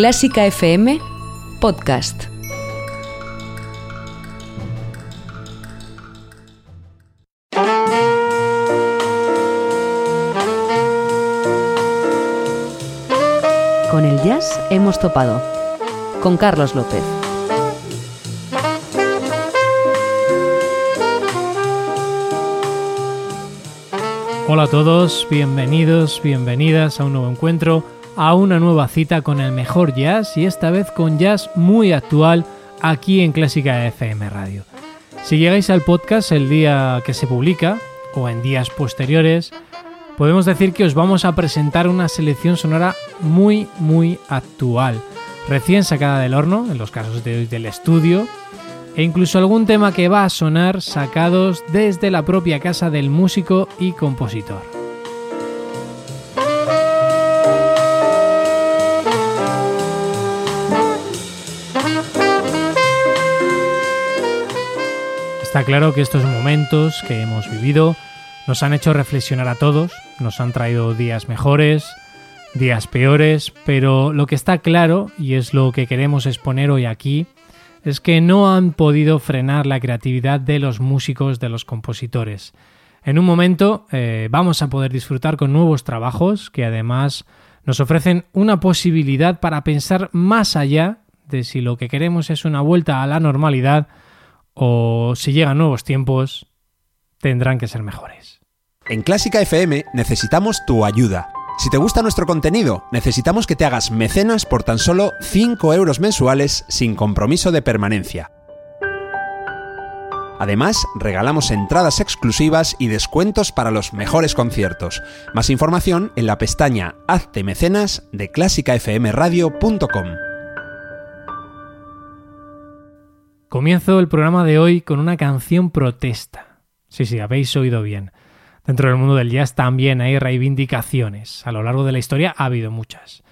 Clásica FM Podcast. Con el jazz hemos topado. Con Carlos López. Hola a todos, bienvenidos, bienvenidas a un nuevo encuentro, a una nueva cita con el mejor jazz y esta vez con jazz muy actual aquí en Clásica FM Radio. Si llegáis al podcast el día que se publica o en días posteriores, podemos decir que os vamos a presentar una selección sonora muy muy actual, recién sacada del horno, en los casos de hoy del estudio, e incluso algún tema que va a sonar sacados desde la propia casa del músico y compositor. Está claro que estos momentos que hemos vivido nos han hecho reflexionar a todos, nos han traído días mejores, días peores, pero lo que está claro, y es lo que queremos exponer hoy aquí, es que no han podido frenar la creatividad de los músicos, de los compositores. En un momento eh, vamos a poder disfrutar con nuevos trabajos que además nos ofrecen una posibilidad para pensar más allá de si lo que queremos es una vuelta a la normalidad o si llegan nuevos tiempos, tendrán que ser mejores. En Clásica FM necesitamos tu ayuda. Si te gusta nuestro contenido, necesitamos que te hagas mecenas por tan solo 5 euros mensuales sin compromiso de permanencia. Además, regalamos entradas exclusivas y descuentos para los mejores conciertos. Más información en la pestaña Hazte mecenas de clásicafmradio.com. Comienzo el programa de hoy con una canción protesta. Sí, sí, habéis oído bien. Dentro del mundo del jazz también hay reivindicaciones. A lo largo de la historia ha habido muchas.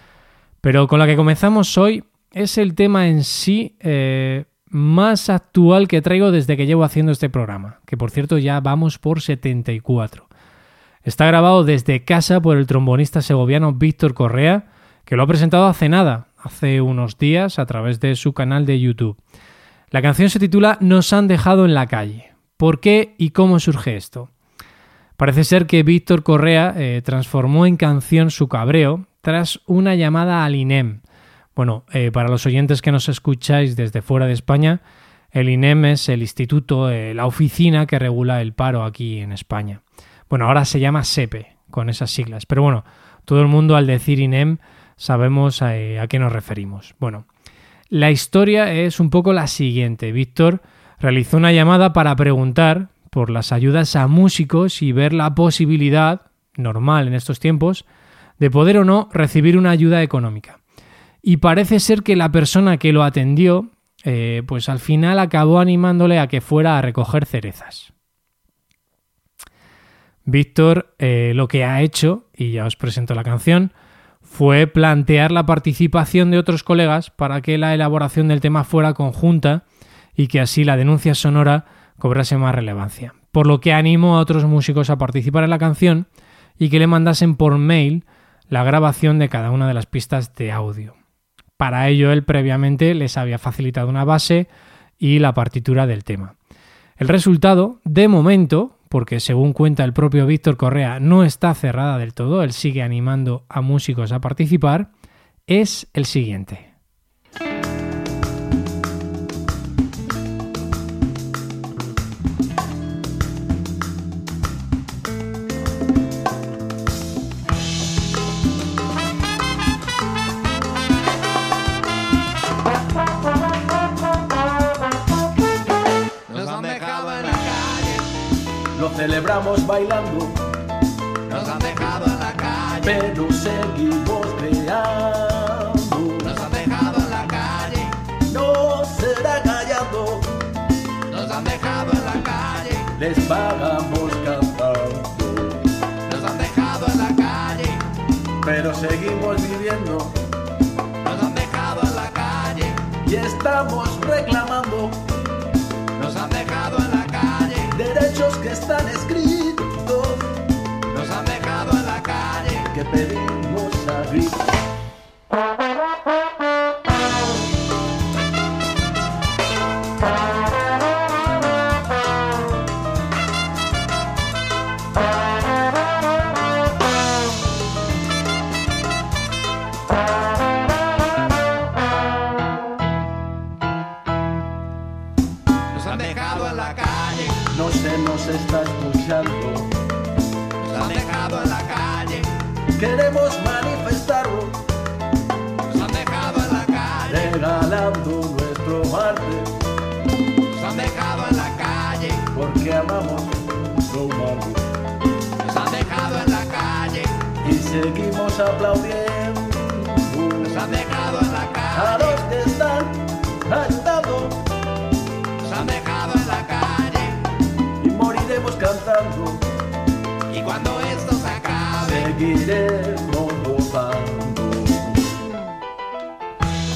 Pero con la que comenzamos hoy es el tema en sí eh, más actual que traigo desde que llevo haciendo este programa, que por cierto ya vamos por 74. Está grabado desde casa por el trombonista segoviano Víctor Correa, que lo ha presentado hace nada, hace unos días, a través de su canal de YouTube. La canción se titula Nos han dejado en la calle. ¿Por qué y cómo surge esto? Parece ser que Víctor Correa eh, transformó en canción su cabreo tras una llamada al INEM. Bueno, eh, para los oyentes que nos escucháis desde fuera de España, el INEM es el instituto, eh, la oficina que regula el paro aquí en España. Bueno, ahora se llama SEPE, con esas siglas. Pero bueno, todo el mundo al decir INEM sabemos a, a qué nos referimos. Bueno, la historia es un poco la siguiente. Víctor realizó una llamada para preguntar por las ayudas a músicos y ver la posibilidad, normal en estos tiempos, de poder o no recibir una ayuda económica. Y parece ser que la persona que lo atendió, eh, pues al final acabó animándole a que fuera a recoger cerezas. Víctor eh, lo que ha hecho, y ya os presento la canción, fue plantear la participación de otros colegas para que la elaboración del tema fuera conjunta y que así la denuncia sonora cobrase más relevancia. Por lo que animó a otros músicos a participar en la canción y que le mandasen por mail la grabación de cada una de las pistas de audio. Para ello él previamente les había facilitado una base y la partitura del tema. El resultado, de momento, porque según cuenta el propio Víctor Correa no está cerrada del todo, él sigue animando a músicos a participar, es el siguiente. estamos bailando. Nos han dejado en la calle, pero seguimos creando. Nos han dejado en la calle, no será callado. Nos han dejado en la calle, les pagamos cantando. Nos han dejado en la calle, pero seguimos viviendo. Nos han dejado en la calle y estamos pedimos a gritos.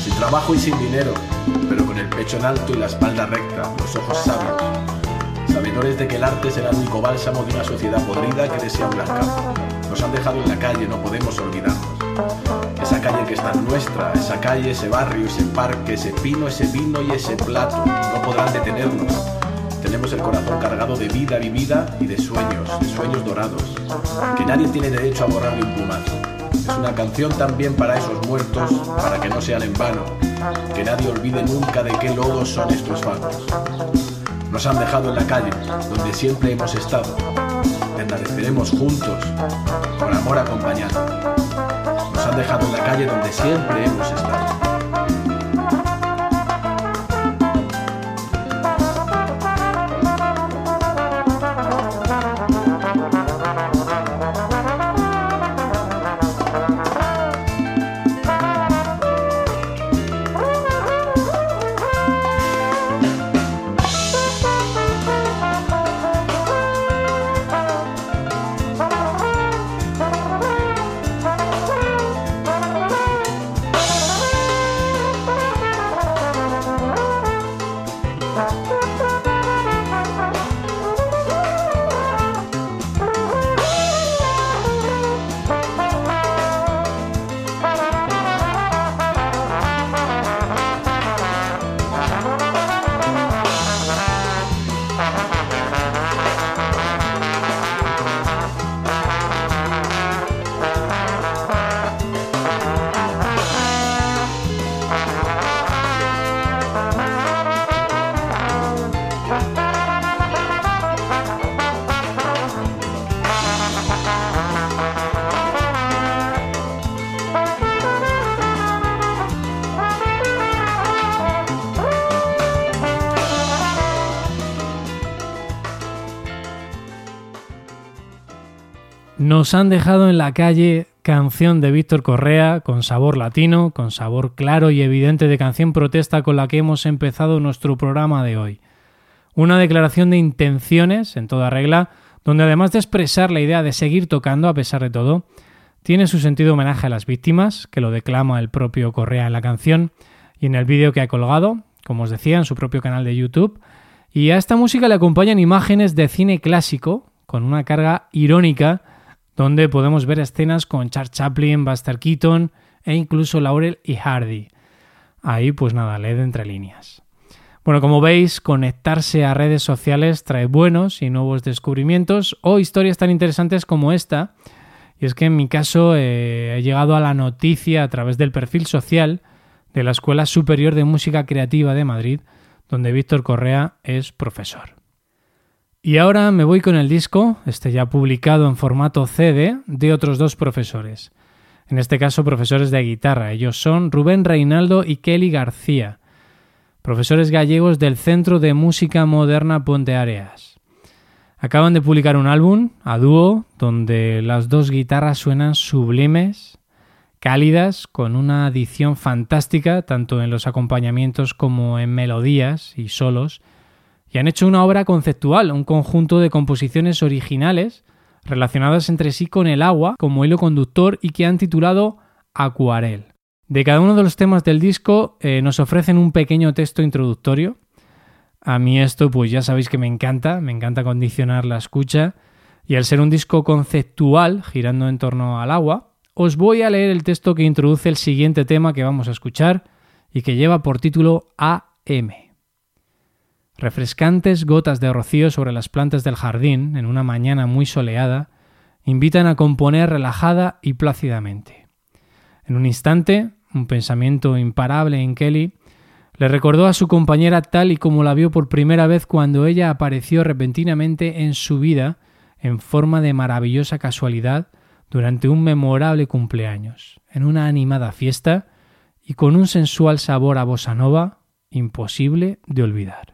Sin trabajo y sin dinero, pero con el pecho en alto y la espalda recta, los ojos sabios. Sabedores de que el arte será el único bálsamo de una sociedad podrida que desea un. Nos han dejado en la calle, no podemos olvidarnos. Esa calle que está nuestra, esa calle, ese barrio, ese parque, ese pino, ese vino y ese plato, no podrán detenernos. Tenemos el corazón cargado de vida vivida y de sueños, de sueños dorados, que nadie tiene derecho a borrar de un plumazo. Es una canción también para esos muertos, para que no sean en vano, que nadie olvide nunca de qué lodos son estos fangos. Nos han dejado en la calle, donde siempre hemos estado. Enardeceremos juntos, con amor acompañado. Nos han dejado en la calle donde siempre hemos estado. Nos han dejado en la calle canción de Víctor Correa con sabor latino, con sabor claro y evidente de canción protesta con la que hemos empezado nuestro programa de hoy. Una declaración de intenciones en toda regla, donde además de expresar la idea de seguir tocando a pesar de todo, tiene su sentido homenaje a las víctimas, que lo declama el propio Correa en la canción y en el vídeo que ha colgado, como os decía, en su propio canal de YouTube. Y a esta música le acompañan imágenes de cine clásico, con una carga irónica, donde podemos ver escenas con Charles Chaplin, Buster Keaton e incluso Laurel y Hardy. Ahí, pues nada, leed entre líneas. Bueno, como veis, conectarse a redes sociales trae buenos y nuevos descubrimientos o historias tan interesantes como esta. Y es que en mi caso eh, he llegado a la noticia a través del perfil social de la Escuela Superior de Música Creativa de Madrid, donde Víctor Correa es profesor. Y ahora me voy con el disco, este ya publicado en formato CD, de otros dos profesores. En este caso, profesores de guitarra. Ellos son Rubén Reinaldo y Kelly García, profesores gallegos del Centro de Música Moderna Ponte Areas. Acaban de publicar un álbum a dúo donde las dos guitarras suenan sublimes, cálidas, con una adición fantástica tanto en los acompañamientos como en melodías y solos, y han hecho una obra conceptual, un conjunto de composiciones originales relacionadas entre sí con el agua como hilo conductor y que han titulado Acuarel. De cada uno de los temas del disco eh, nos ofrecen un pequeño texto introductorio. A mí esto pues ya sabéis que me encanta, me encanta condicionar la escucha y al ser un disco conceptual girando en torno al agua, os voy a leer el texto que introduce el siguiente tema que vamos a escuchar y que lleva por título AM. Refrescantes gotas de rocío sobre las plantas del jardín en una mañana muy soleada invitan a componer relajada y plácidamente. En un instante, un pensamiento imparable en Kelly le recordó a su compañera tal y como la vio por primera vez cuando ella apareció repentinamente en su vida en forma de maravillosa casualidad durante un memorable cumpleaños, en una animada fiesta y con un sensual sabor a bossa nova imposible de olvidar.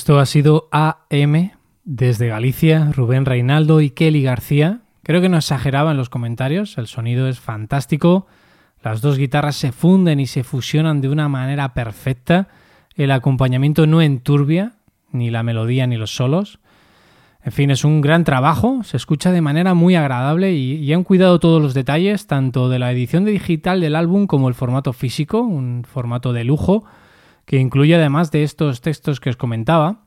Esto ha sido AM desde Galicia, Rubén Reinaldo y Kelly García. Creo que no exageraba en los comentarios, el sonido es fantástico, las dos guitarras se funden y se fusionan de una manera perfecta, el acompañamiento no enturbia, ni la melodía ni los solos. En fin, es un gran trabajo, se escucha de manera muy agradable y, y, han cuidado todos los detalles, tanto de la edición digital del álbum como el formato físico, un formato de lujo, que incluye además de estos textos que os comentaba,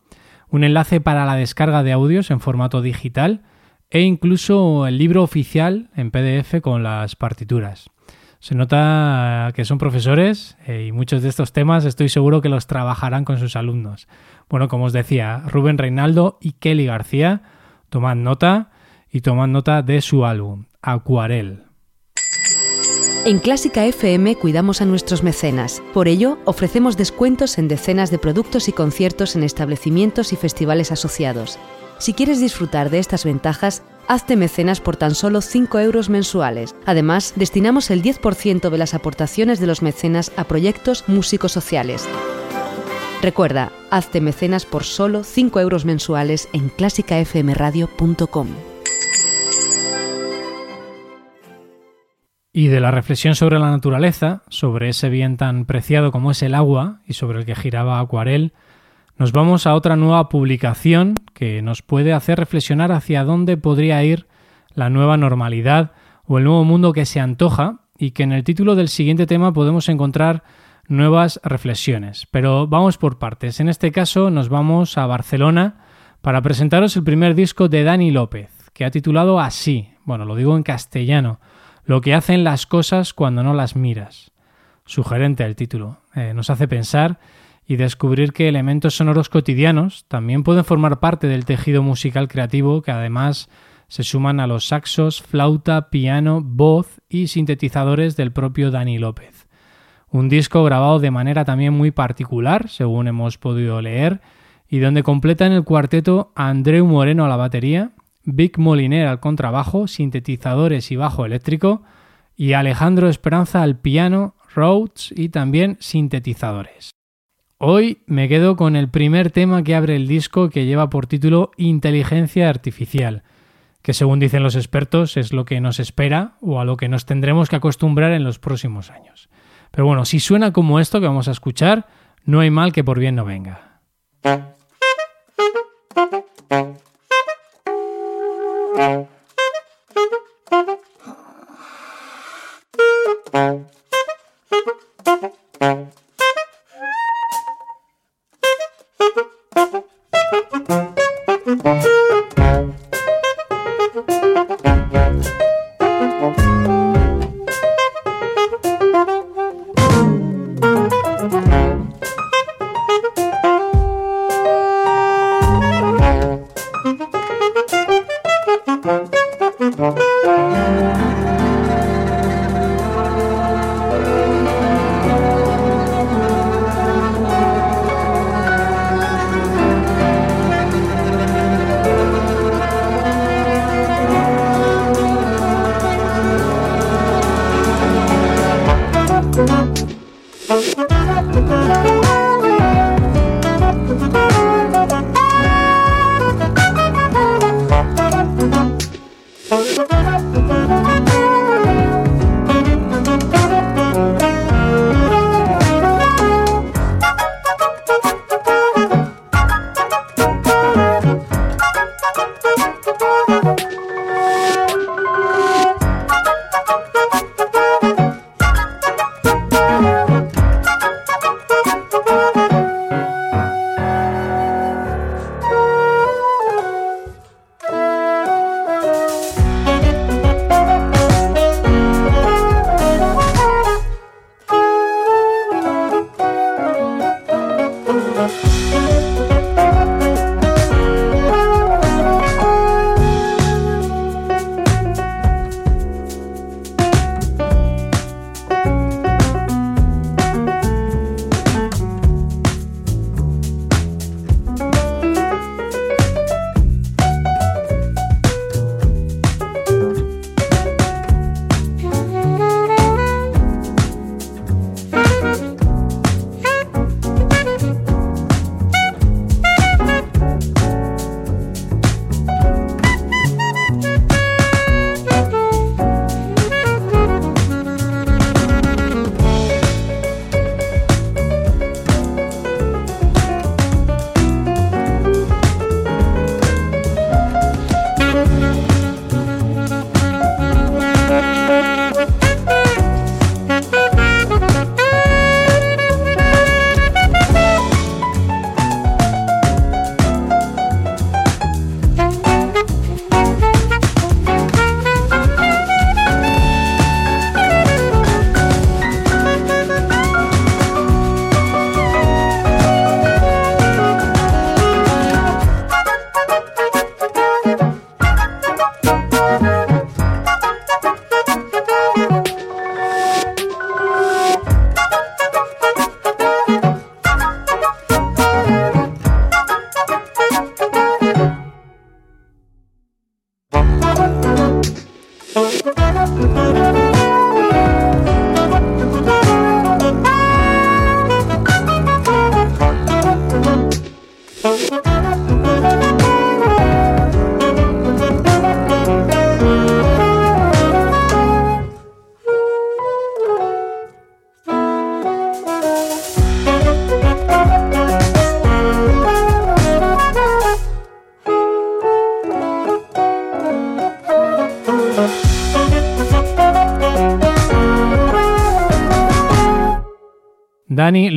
un enlace para la descarga de audios en formato digital e incluso el libro oficial en PDF con las partituras. Se nota que son profesores eh, y muchos de estos temas estoy seguro que los trabajarán con sus alumnos. Bueno, como os decía, Rubén Reinaldo y Kelly García, tomad nota y tomad nota de su álbum, Acuarel. En Clásica FM cuidamos a nuestros mecenas. Por ello, ofrecemos descuentos en decenas de productos y conciertos en establecimientos y festivales asociados. Si quieres disfrutar de estas ventajas, hazte mecenas por tan solo 5 euros mensuales. Además, destinamos el 10% de las aportaciones de los mecenas a proyectos músicos sociales. Recuerda, hazte mecenas por solo 5 euros mensuales en clásicafmradio.com. Y de la reflexión sobre la naturaleza, sobre ese bien tan preciado como es el agua y sobre el que giraba Acuarel, nos vamos a otra nueva publicación que nos puede hacer reflexionar hacia dónde podría ir la nueva normalidad o el nuevo mundo que se antoja y que en el título del siguiente tema podemos encontrar nuevas reflexiones. Pero vamos por partes. En este caso nos vamos a Barcelona para presentaros el primer disco de Dani López, que ha titulado así, bueno, lo digo en castellano, lo que hacen las cosas cuando no las miras. Sugerente el título. Eh, nos hace pensar y descubrir que elementos sonoros cotidianos también pueden formar parte del tejido musical creativo que además se suman a los saxos, flauta, piano, voz y sintetizadores del propio Dani López. Un disco grabado de manera también muy particular, según hemos podido leer, y donde completan el cuarteto Andreu Moreno a la batería, Vic Moliner al contrabajo, sintetizadores y bajo eléctrico, y Alejandro Esperanza al piano, Rhodes y también sintetizadores. Hoy me quedo con el primer tema que abre el disco que lleva por título Inteligencia Artificial, que según dicen los expertos es lo que nos espera o a lo que nos tendremos que acostumbrar en los próximos años. Pero bueno, si suena como esto que vamos a escuchar, no hay mal que por bien no venga. Mm-hmm.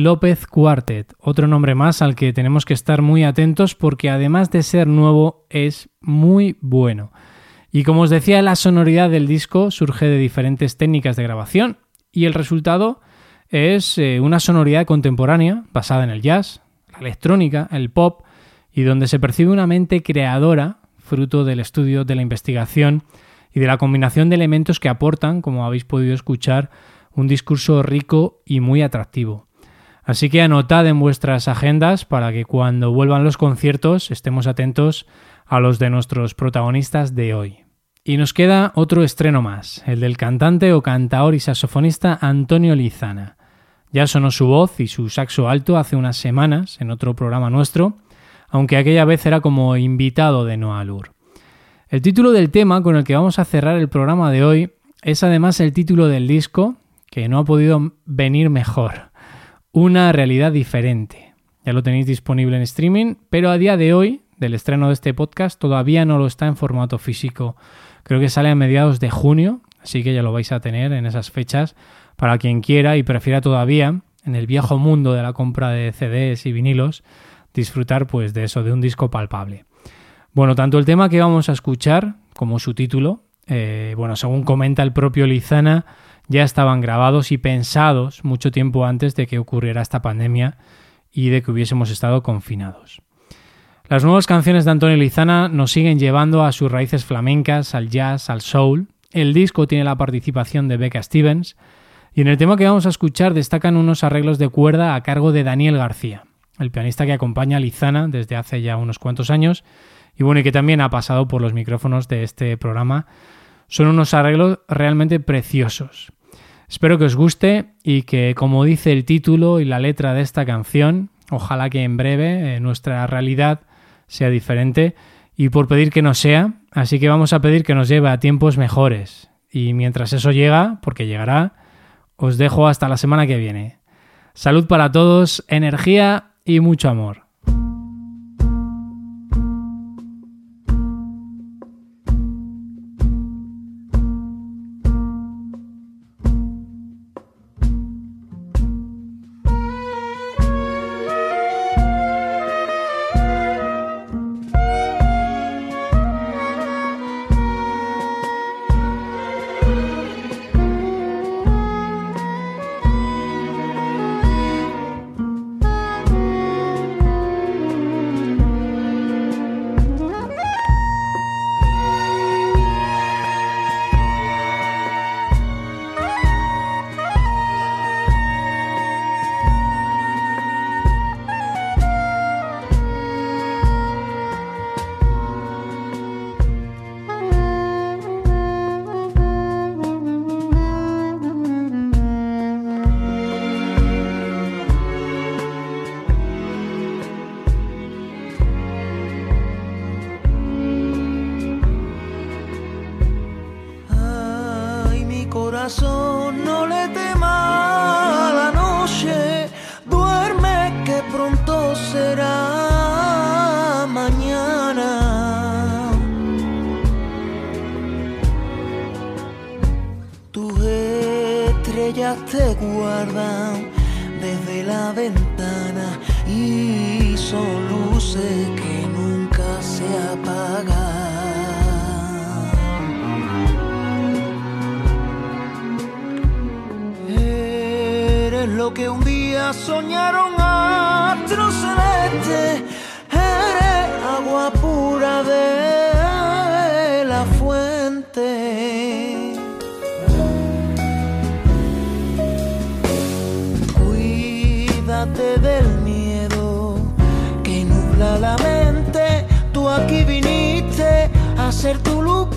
López Quartet, otro nombre más al que tenemos que estar muy atentos porque además de ser nuevo es muy bueno. Y como os decía, la sonoridad del disco surge de diferentes técnicas de grabación y el resultado es eh, una sonoridad contemporánea basada en el jazz, la electrónica, el pop y donde se percibe una mente creadora fruto del estudio, de la investigación y de la combinación de elementos que aportan, como habéis podido escuchar, un discurso rico y muy atractivo. Así que anotad en vuestras agendas para que cuando vuelvan los conciertos estemos atentos a los de nuestros protagonistas de hoy. Y nos queda otro estreno más, el del cantante o cantaor y saxofonista Antonio Lizana. Ya sonó su voz y su saxo alto hace unas semanas en otro programa nuestro, aunque aquella vez era como invitado de Noah Lur. El título del tema con el que vamos a cerrar el programa de hoy es además el título del disco que no ha podido venir mejor. Una realidad diferente. Ya lo tenéis disponible en streaming, pero a día de hoy, del estreno de este podcast, todavía no lo está en formato físico. Creo que sale a mediados de junio, así que ya lo vais a tener en esas fechas para quien quiera y prefiera todavía, en el viejo mundo de la compra de CDs y vinilos, disfrutar pues de eso, de un disco palpable. Bueno, tanto el tema que vamos a escuchar como su título, eh, bueno, según comenta el propio Lizana, ya estaban grabados y pensados mucho tiempo antes de que ocurriera esta pandemia y de que hubiésemos estado confinados. Las nuevas canciones de Antonio Lizana nos siguen llevando a sus raíces flamencas, al jazz, al soul. El disco tiene la participación de Becca Stevens y en el tema que vamos a escuchar destacan unos arreglos de cuerda a cargo de Daniel García, el pianista que acompaña a Lizana desde hace ya unos cuantos años y bueno, y que también ha pasado por los micrófonos de este programa. Son unos arreglos realmente preciosos. Espero que os guste y que, como dice el título y la letra de esta canción, ojalá que en breve eh, nuestra realidad sea diferente y por pedir que no sea, así que vamos a pedir que nos lleve a tiempos mejores. Y mientras eso llega, porque llegará, os dejo hasta la semana que viene. Salud para todos, energía y mucho amor. Corazón no le tema a la noche, duerme que pronto será mañana. Tus estrellas te guardan desde la ventana y son luces que un día soñaron astros celestes. Eres agua pura de la fuente. Cuídate del miedo que nubla la mente. Tú aquí viniste a ser tu luz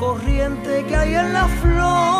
corriente que hay en la flor.